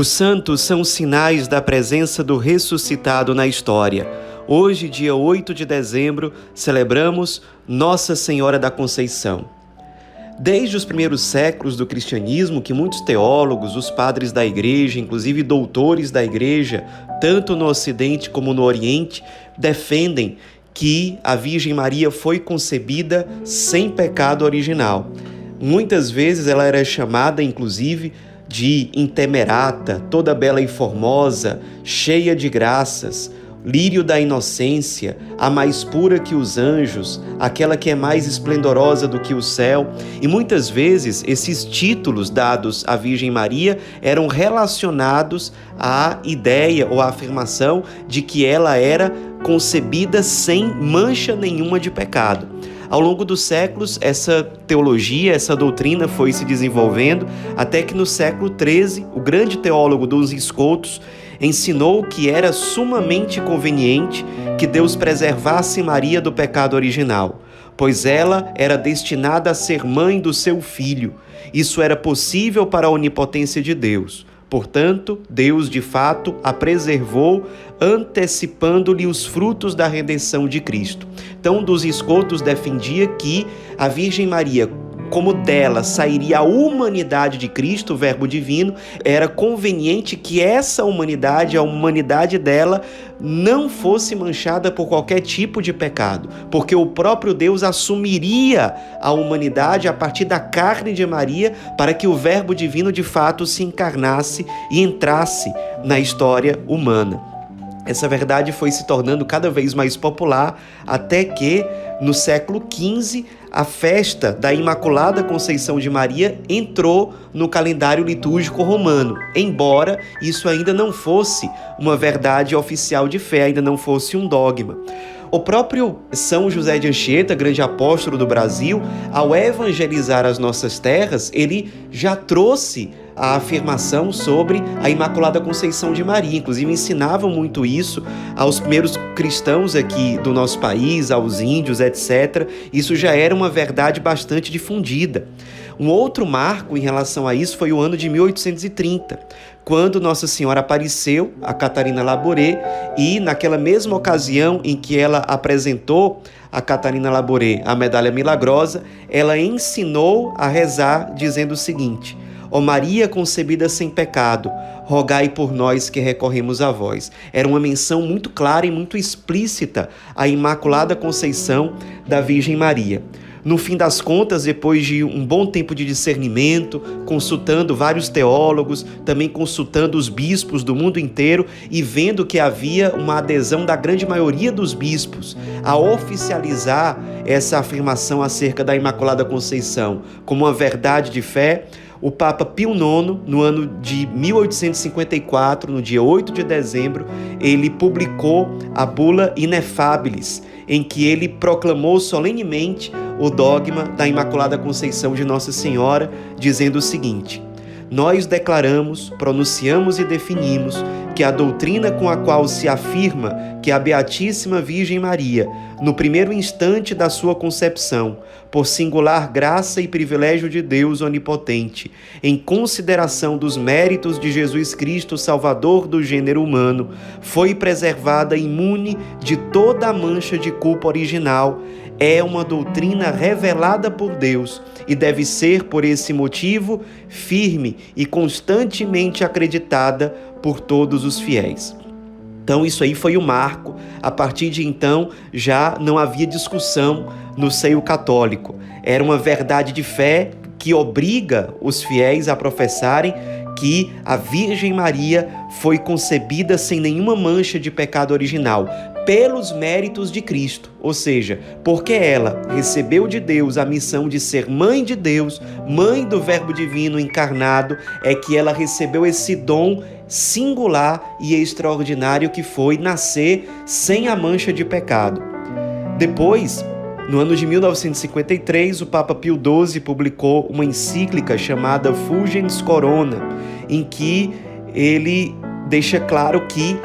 Os santos são sinais da presença do ressuscitado na história. Hoje, dia 8 de dezembro, celebramos Nossa Senhora da Conceição. Desde os primeiros séculos do cristianismo, que muitos teólogos, os padres da igreja, inclusive doutores da igreja, tanto no Ocidente como no Oriente, defendem que a Virgem Maria foi concebida sem pecado original. Muitas vezes ela era chamada, inclusive, de intemerata, toda bela e formosa, cheia de graças, lírio da inocência, a mais pura que os anjos, aquela que é mais esplendorosa do que o céu. E muitas vezes esses títulos dados à Virgem Maria eram relacionados à ideia ou à afirmação de que ela era concebida sem mancha nenhuma de pecado. Ao longo dos séculos, essa teologia, essa doutrina foi se desenvolvendo, até que no século XIII, o grande teólogo dos escoltos ensinou que era sumamente conveniente que Deus preservasse Maria do pecado original, pois ela era destinada a ser mãe do seu filho. Isso era possível para a onipotência de Deus. Portanto, Deus de fato a preservou, antecipando-lhe os frutos da redenção de Cristo. Então, dos escoltos defendia que a Virgem Maria, como dela sairia a humanidade de Cristo, o Verbo divino, era conveniente que essa humanidade, a humanidade dela, não fosse manchada por qualquer tipo de pecado, porque o próprio Deus assumiria a humanidade a partir da carne de Maria para que o Verbo divino de fato se encarnasse e entrasse na história humana. Essa verdade foi se tornando cada vez mais popular até que, no século XV, a festa da Imaculada Conceição de Maria entrou no calendário litúrgico romano, embora isso ainda não fosse uma verdade oficial de fé, ainda não fosse um dogma. O próprio São José de Anchieta, grande apóstolo do Brasil, ao evangelizar as nossas terras, ele já trouxe a afirmação sobre a Imaculada Conceição de Maria. Inclusive, ensinavam muito isso aos primeiros cristãos aqui do nosso país, aos índios, etc. Isso já era uma verdade bastante difundida. Um outro marco em relação a isso foi o ano de 1830, quando Nossa Senhora apareceu a Catarina Laboré e, naquela mesma ocasião em que ela apresentou a Catarina Laboré a medalha milagrosa, ela ensinou a rezar dizendo o seguinte: Ó Maria concebida sem pecado, rogai por nós que recorremos a vós. Era uma menção muito clara e muito explícita à Imaculada Conceição da Virgem Maria. No fim das contas, depois de um bom tempo de discernimento, consultando vários teólogos, também consultando os bispos do mundo inteiro e vendo que havia uma adesão da grande maioria dos bispos a oficializar essa afirmação acerca da Imaculada Conceição como uma verdade de fé, o Papa Pio IX, no ano de 1854, no dia 8 de dezembro, ele publicou a bula Inefabilis, em que ele proclamou solenemente o dogma da Imaculada Conceição de Nossa Senhora, dizendo o seguinte: nós declaramos, pronunciamos e definimos que a doutrina com a qual se afirma que a Beatíssima Virgem Maria, no primeiro instante da sua concepção, por singular graça e privilégio de Deus onipotente, em consideração dos méritos de Jesus Cristo, Salvador do gênero humano, foi preservada imune de toda a mancha de culpa original, é uma doutrina revelada por Deus e deve ser, por esse motivo, firme e constantemente acreditada por todos os fiéis. Então, isso aí foi o marco. A partir de então, já não havia discussão no seio católico. Era uma verdade de fé que obriga os fiéis a professarem que a Virgem Maria foi concebida sem nenhuma mancha de pecado original, pelos méritos de Cristo, ou seja, porque ela recebeu de Deus a missão de ser mãe de Deus, mãe do Verbo divino encarnado, é que ela recebeu esse dom singular e extraordinário que foi nascer sem a mancha de pecado. Depois, no ano de 1953, o Papa Pio XII publicou uma encíclica chamada Fulgens Corona, em que ele deixa claro que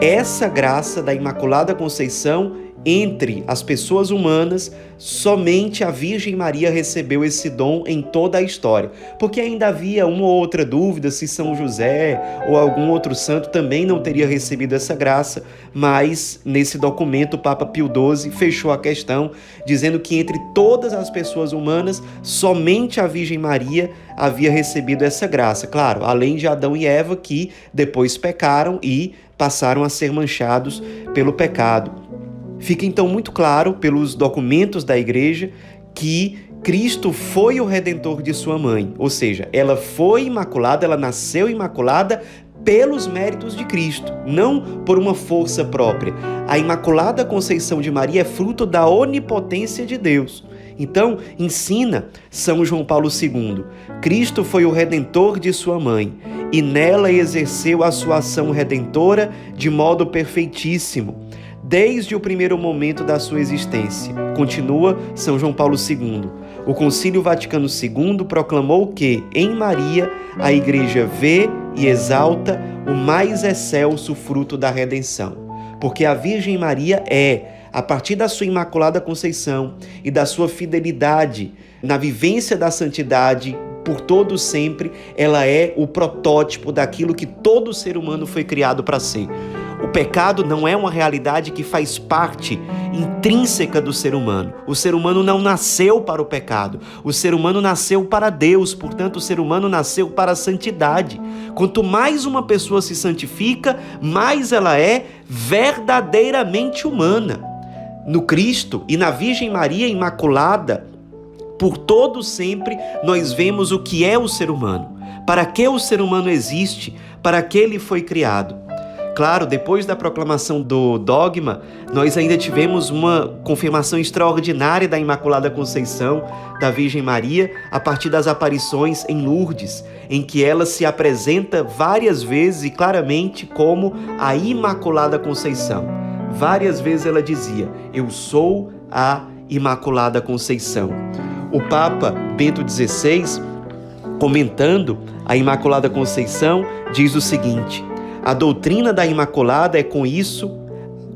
essa graça da Imaculada Conceição entre as pessoas humanas, somente a Virgem Maria recebeu esse dom em toda a história. Porque ainda havia uma ou outra dúvida se São José ou algum outro santo também não teria recebido essa graça, mas nesse documento o Papa Pio XII fechou a questão, dizendo que entre todas as pessoas humanas, somente a Virgem Maria havia recebido essa graça. Claro, além de Adão e Eva que depois pecaram e passaram a ser manchados pelo pecado. Fica então muito claro pelos documentos da igreja que Cristo foi o redentor de sua mãe, ou seja, ela foi imaculada, ela nasceu imaculada pelos méritos de Cristo, não por uma força própria. A Imaculada Conceição de Maria é fruto da onipotência de Deus. Então, ensina São João Paulo II: Cristo foi o redentor de sua mãe e nela exerceu a sua ação redentora de modo perfeitíssimo desde o primeiro momento da sua existência. Continua São João Paulo II. O Concílio Vaticano II proclamou que, em Maria, a Igreja vê e exalta o mais excelso fruto da redenção. Porque a Virgem Maria é, a partir da sua Imaculada Conceição e da sua fidelidade na vivência da santidade por todo sempre, ela é o protótipo daquilo que todo ser humano foi criado para ser. O pecado não é uma realidade que faz parte intrínseca do ser humano. O ser humano não nasceu para o pecado. O ser humano nasceu para Deus, portanto, o ser humano nasceu para a santidade. Quanto mais uma pessoa se santifica, mais ela é verdadeiramente humana. No Cristo e na Virgem Maria Imaculada, por todo sempre, nós vemos o que é o ser humano. Para que o ser humano existe? Para que ele foi criado? Claro, depois da proclamação do dogma, nós ainda tivemos uma confirmação extraordinária da Imaculada Conceição da Virgem Maria a partir das aparições em Lourdes, em que ela se apresenta várias vezes e claramente como a Imaculada Conceição. Várias vezes ela dizia: Eu sou a Imaculada Conceição. O Papa Bento XVI, comentando a Imaculada Conceição, diz o seguinte a doutrina da Imaculada é, com isso,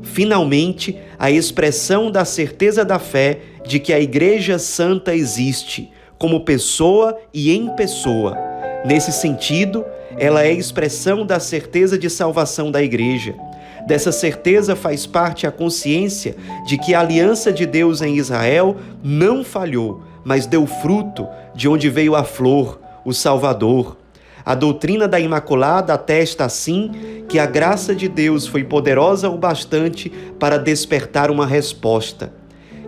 finalmente, a expressão da certeza da fé de que a Igreja Santa existe, como pessoa e em pessoa. Nesse sentido, ela é expressão da certeza de salvação da Igreja. Dessa certeza faz parte a consciência de que a aliança de Deus em Israel não falhou, mas deu fruto, de onde veio a flor, o Salvador. A doutrina da Imaculada atesta assim que a graça de Deus foi poderosa o bastante para despertar uma resposta.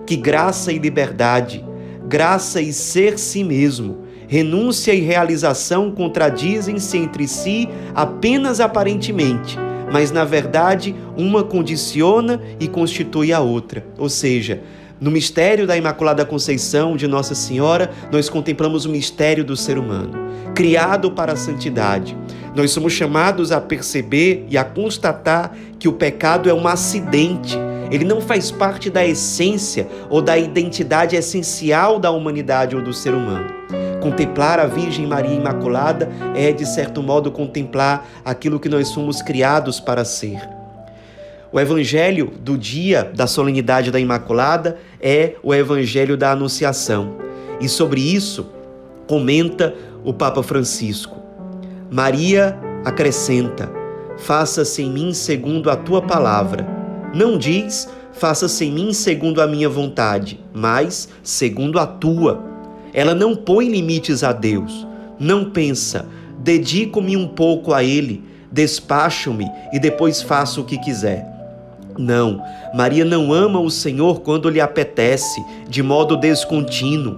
Que graça e liberdade, graça e ser si mesmo, renúncia e realização contradizem-se entre si apenas aparentemente, mas na verdade uma condiciona e constitui a outra. Ou seja, no mistério da Imaculada Conceição de Nossa Senhora, nós contemplamos o mistério do ser humano, criado para a santidade. Nós somos chamados a perceber e a constatar que o pecado é um acidente. Ele não faz parte da essência ou da identidade essencial da humanidade ou do ser humano. Contemplar a Virgem Maria Imaculada é, de certo modo, contemplar aquilo que nós somos criados para ser. O evangelho do dia da solenidade da Imaculada é o evangelho da Anunciação. E sobre isso comenta o Papa Francisco. Maria acrescenta: Faça-se em mim segundo a tua palavra. Não diz: Faça-se em mim segundo a minha vontade, mas segundo a tua. Ela não põe limites a Deus. Não pensa: dedico-me um pouco a Ele, despacho-me e depois faço o que quiser. Não, Maria não ama o Senhor quando lhe apetece, de modo descontínuo.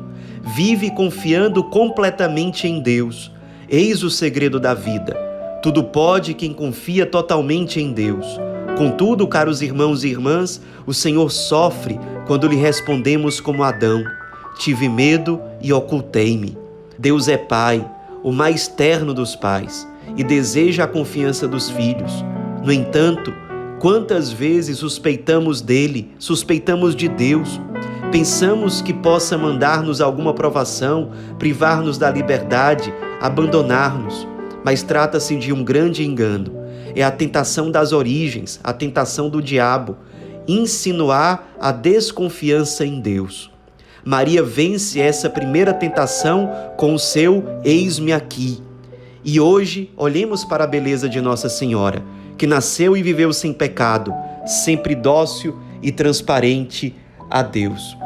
Vive confiando completamente em Deus. Eis o segredo da vida. Tudo pode quem confia totalmente em Deus. Contudo, caros irmãos e irmãs, o Senhor sofre quando lhe respondemos como Adão: Tive medo e ocultei-me. Deus é Pai, o mais terno dos pais, e deseja a confiança dos filhos. No entanto, Quantas vezes suspeitamos dele, suspeitamos de Deus, pensamos que possa mandar-nos alguma provação, privar-nos da liberdade, abandonar-nos, mas trata-se de um grande engano. É a tentação das origens, a tentação do diabo. insinuar a desconfiança em Deus. Maria vence essa primeira tentação com o seu eis-me aqui. E hoje olhemos para a beleza de Nossa Senhora, que nasceu e viveu sem pecado, sempre dócil e transparente a Deus.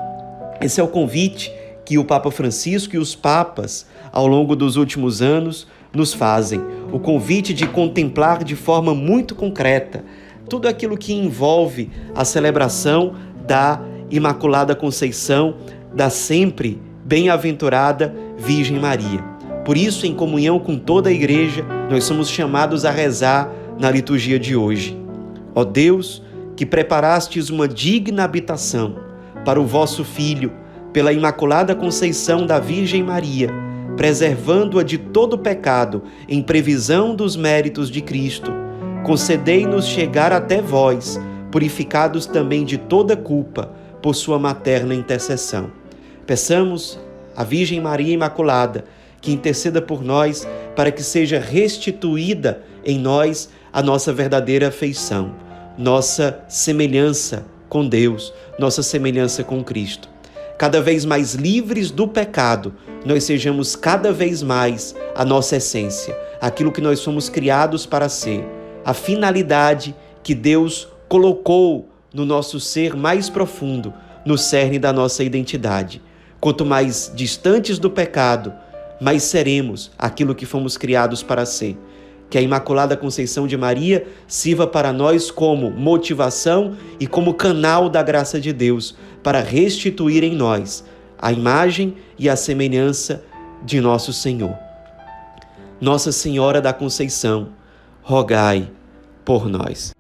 Esse é o convite que o Papa Francisco e os papas, ao longo dos últimos anos, nos fazem. O convite de contemplar de forma muito concreta tudo aquilo que envolve a celebração da Imaculada Conceição, da sempre bem-aventurada Virgem Maria. Por isso, em comunhão com toda a Igreja, nós somos chamados a rezar na liturgia de hoje. Ó Deus, que preparastes uma digna habitação para o vosso Filho, pela Imaculada Conceição da Virgem Maria, preservando-a de todo pecado, em previsão dos méritos de Cristo, concedei-nos chegar até vós, purificados também de toda culpa, por sua materna intercessão. Peçamos à Virgem Maria Imaculada que interceda por nós para que seja restituída em nós a nossa verdadeira afeição, nossa semelhança com Deus, nossa semelhança com Cristo. Cada vez mais livres do pecado, nós sejamos cada vez mais a nossa essência, aquilo que nós somos criados para ser, a finalidade que Deus colocou no nosso ser mais profundo, no cerne da nossa identidade. Quanto mais distantes do pecado, mais seremos aquilo que fomos criados para ser. Que a Imaculada Conceição de Maria sirva para nós como motivação e como canal da graça de Deus para restituir em nós a imagem e a semelhança de nosso Senhor. Nossa Senhora da Conceição, rogai por nós.